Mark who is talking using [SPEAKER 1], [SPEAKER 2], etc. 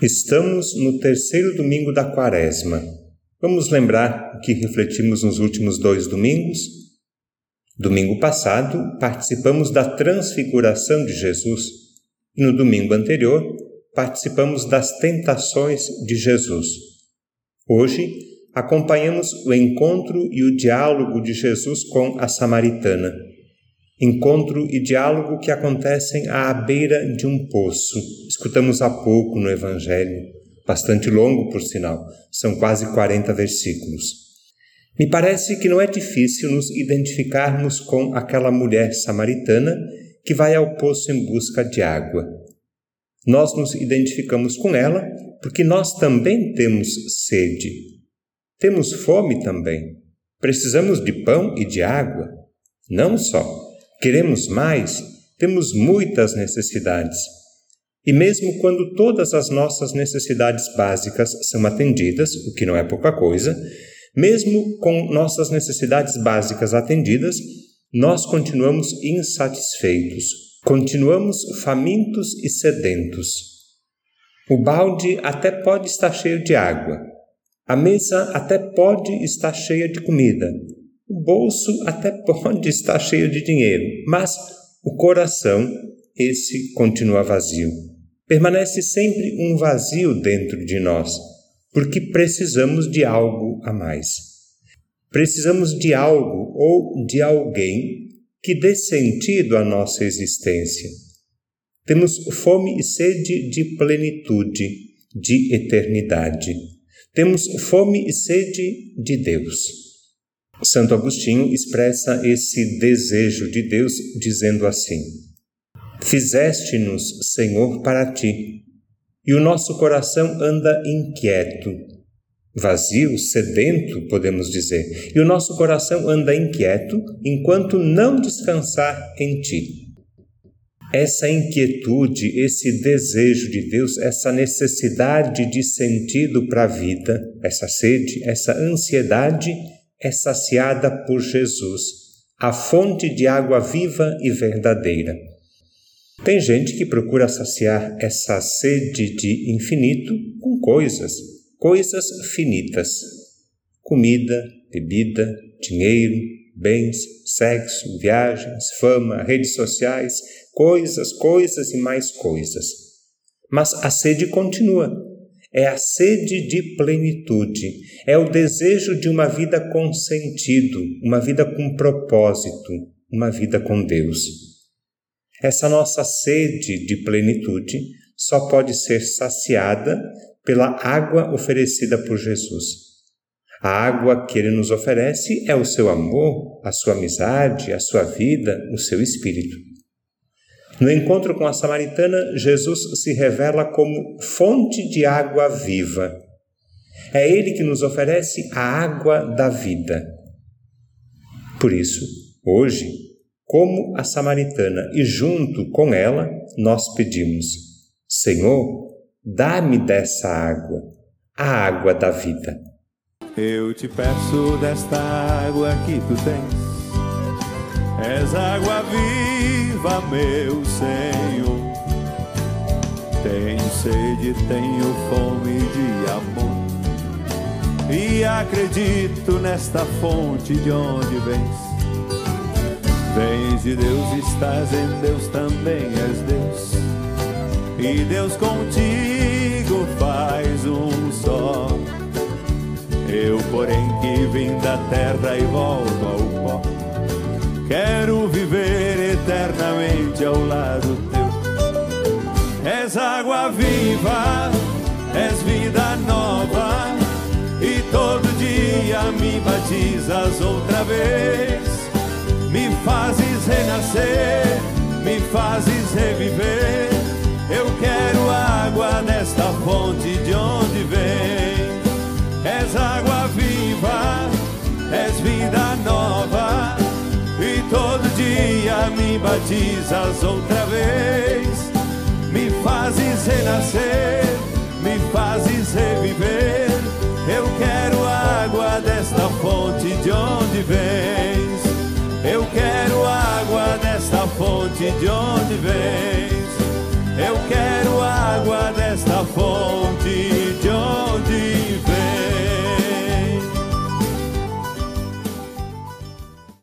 [SPEAKER 1] Estamos no terceiro domingo da Quaresma. Vamos lembrar o que refletimos nos últimos dois domingos? Domingo passado, participamos da transfiguração de Jesus e no domingo anterior, participamos das tentações de Jesus. Hoje, acompanhamos o encontro e o diálogo de Jesus com a samaritana encontro e diálogo que acontecem à beira de um poço. Escutamos há pouco no Evangelho, bastante longo por sinal, são quase 40 versículos. Me parece que não é difícil nos identificarmos com aquela mulher samaritana que vai ao poço em busca de água. Nós nos identificamos com ela porque nós também temos sede. Temos fome também. Precisamos de pão e de água. Não só Queremos mais? Temos muitas necessidades. E mesmo quando todas as nossas necessidades básicas são atendidas, o que não é pouca coisa, mesmo com nossas necessidades básicas atendidas, nós continuamos insatisfeitos, continuamos famintos e sedentos. O balde até pode estar cheio de água, a mesa até pode estar cheia de comida, o bolso até pode estar cheio de dinheiro, mas o coração, esse continua vazio. Permanece sempre um vazio dentro de nós, porque precisamos de algo a mais. Precisamos de algo ou de alguém que dê sentido à nossa existência. Temos fome e sede de plenitude, de eternidade. Temos fome e sede de Deus. Santo Agostinho expressa esse desejo de Deus dizendo assim: Fizeste-nos, Senhor, para ti, e o nosso coração anda inquieto, vazio, sedento, podemos dizer, e o nosso coração anda inquieto enquanto não descansar em ti. Essa inquietude, esse desejo de Deus, essa necessidade de sentido para a vida, essa sede, essa ansiedade é saciada por Jesus, a fonte de água viva e verdadeira. Tem gente que procura saciar essa sede de infinito com coisas, coisas finitas: comida, bebida, dinheiro, bens, sexo, viagens, fama, redes sociais, coisas, coisas e mais coisas. Mas a sede continua é a sede de plenitude, é o desejo de uma vida com sentido, uma vida com propósito, uma vida com Deus. Essa nossa sede de plenitude só pode ser saciada pela água oferecida por Jesus. A água que ele nos oferece é o seu amor, a sua amizade, a sua vida, o seu espírito. No encontro com a samaritana, Jesus se revela como fonte de água viva. É Ele que nos oferece a água da vida. Por isso, hoje, como a samaritana e junto com ela, nós pedimos: Senhor, dá-me dessa água, a água da vida.
[SPEAKER 2] Eu te peço desta água que tu tens, és água viva viva, meu Senhor. Tenho sede, tenho fome de amor. E acredito nesta fonte de onde vens. Vens de Deus, estás em Deus, também és Deus. E Deus contigo faz um só. Eu, porém, que vim da terra e volto ao pó. Quero viver eternamente ao lado teu. És água viva, és vida nova, e todo dia me batizas outra vez. Me fazes renascer, me fazes reviver. Eu quero água nesta fonte de onde vem. Me batizas outra vez, me fazes renascer, me fazes reviver. Eu quero água desta fonte de onde vens. Eu quero água desta fonte de onde vens.